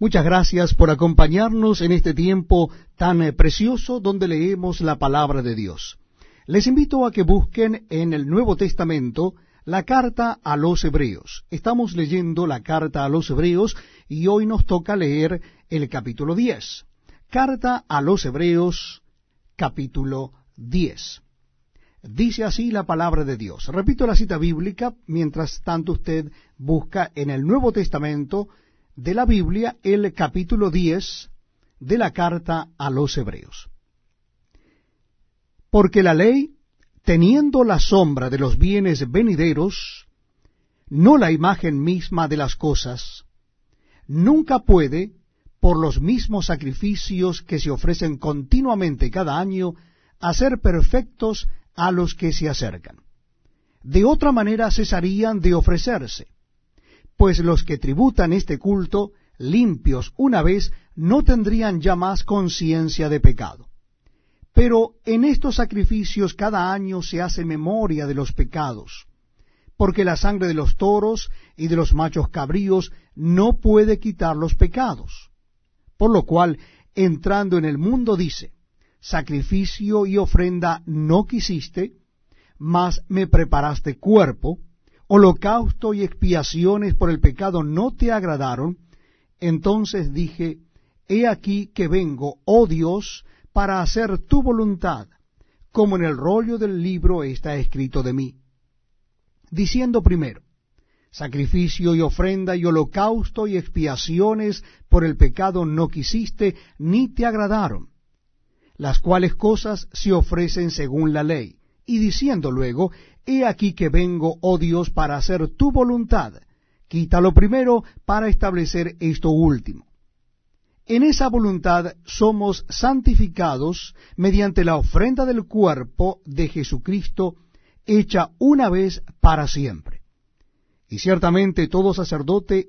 Muchas gracias por acompañarnos en este tiempo tan eh, precioso donde leemos la palabra de Dios. Les invito a que busquen en el Nuevo Testamento la carta a los Hebreos. Estamos leyendo la carta a los Hebreos y hoy nos toca leer el capítulo 10. Carta a los Hebreos, capítulo 10. Dice así la palabra de Dios. Repito la cita bíblica, mientras tanto usted busca en el Nuevo Testamento de la Biblia el capítulo 10 de la carta a los Hebreos. Porque la ley, teniendo la sombra de los bienes venideros, no la imagen misma de las cosas, nunca puede, por los mismos sacrificios que se ofrecen continuamente cada año, hacer perfectos a los que se acercan. De otra manera cesarían de ofrecerse pues los que tributan este culto, limpios una vez, no tendrían ya más conciencia de pecado. Pero en estos sacrificios cada año se hace memoria de los pecados, porque la sangre de los toros y de los machos cabríos no puede quitar los pecados. Por lo cual, entrando en el mundo dice, sacrificio y ofrenda no quisiste, mas me preparaste cuerpo, holocausto y expiaciones por el pecado no te agradaron, entonces dije, He aquí que vengo, oh Dios, para hacer tu voluntad, como en el rollo del libro está escrito de mí. Diciendo primero, sacrificio y ofrenda y holocausto y expiaciones por el pecado no quisiste, ni te agradaron, las cuales cosas se ofrecen según la ley. Y diciendo luego, He aquí que vengo, oh Dios, para hacer tu voluntad. Quítalo primero para establecer esto último. En esa voluntad somos santificados mediante la ofrenda del cuerpo de Jesucristo, hecha una vez para siempre. Y ciertamente todo sacerdote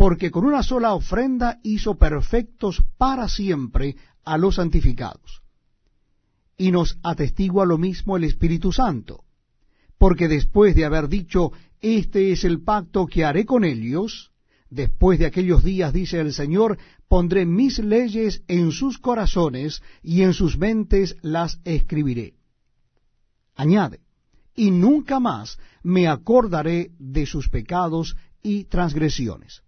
Porque con una sola ofrenda hizo perfectos para siempre a los santificados. Y nos atestigua lo mismo el Espíritu Santo, porque después de haber dicho, este es el pacto que haré con ellos. Después de aquellos días, dice el Señor, pondré mis leyes en sus corazones y en sus mentes las escribiré. Añade, y nunca más me acordaré de sus pecados y transgresiones.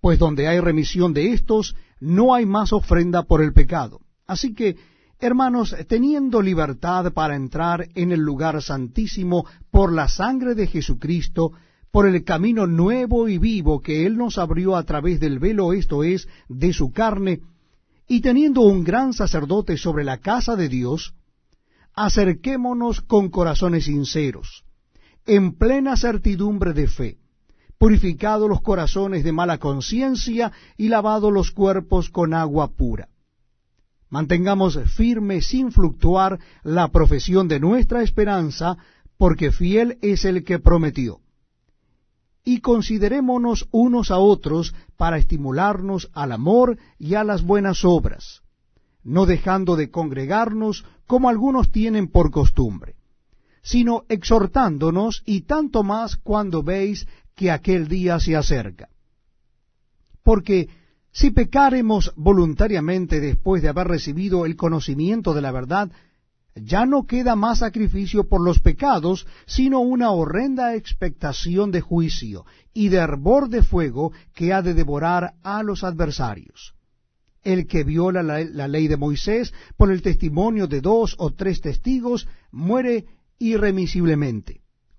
Pues donde hay remisión de estos, no hay más ofrenda por el pecado. Así que Hermanos, teniendo libertad para entrar en el lugar santísimo por la sangre de Jesucristo, por el camino nuevo y vivo que Él nos abrió a través del velo, esto es, de su carne, y teniendo un gran sacerdote sobre la casa de Dios, acerquémonos con corazones sinceros, en plena certidumbre de fe, purificados los corazones de mala conciencia y lavados los cuerpos con agua pura Mantengamos firme sin fluctuar la profesión de nuestra esperanza, porque fiel es el que prometió. Y considerémonos unos a otros para estimularnos al amor y a las buenas obras, no dejando de congregarnos como algunos tienen por costumbre, sino exhortándonos y tanto más cuando veis que aquel día se acerca. Porque si pecaremos voluntariamente después de haber recibido el conocimiento de la verdad, ya no queda más sacrificio por los pecados, sino una horrenda expectación de juicio y de hervor de fuego que ha de devorar a los adversarios. El que viola la, la ley de Moisés por el testimonio de dos o tres testigos muere irremisiblemente.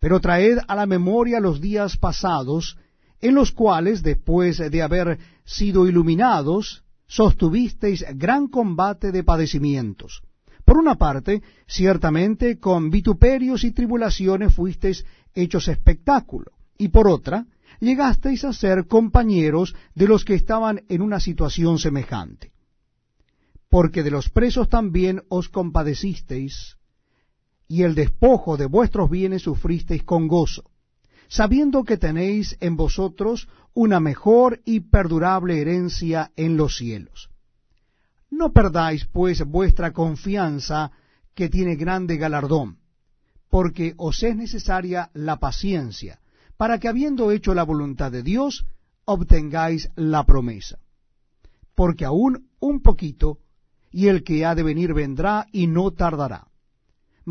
Pero traed a la memoria los días pasados, en los cuales, después de haber sido iluminados, sostuvisteis gran combate de padecimientos. Por una parte, ciertamente con vituperios y tribulaciones fuisteis hechos espectáculo, y por otra, llegasteis a ser compañeros de los que estaban en una situación semejante. Porque de los presos también os compadecisteis, y el despojo de vuestros bienes sufristeis con gozo, sabiendo que tenéis en vosotros una mejor y perdurable herencia en los cielos. No perdáis, pues, vuestra confianza, que tiene grande galardón, porque os es necesaria la paciencia, para que habiendo hecho la voluntad de Dios, obtengáis la promesa. Porque aún un poquito, y el que ha de venir vendrá y no tardará.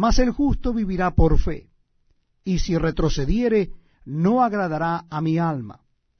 Mas el justo vivirá por fe, y si retrocediere, no agradará a mi alma.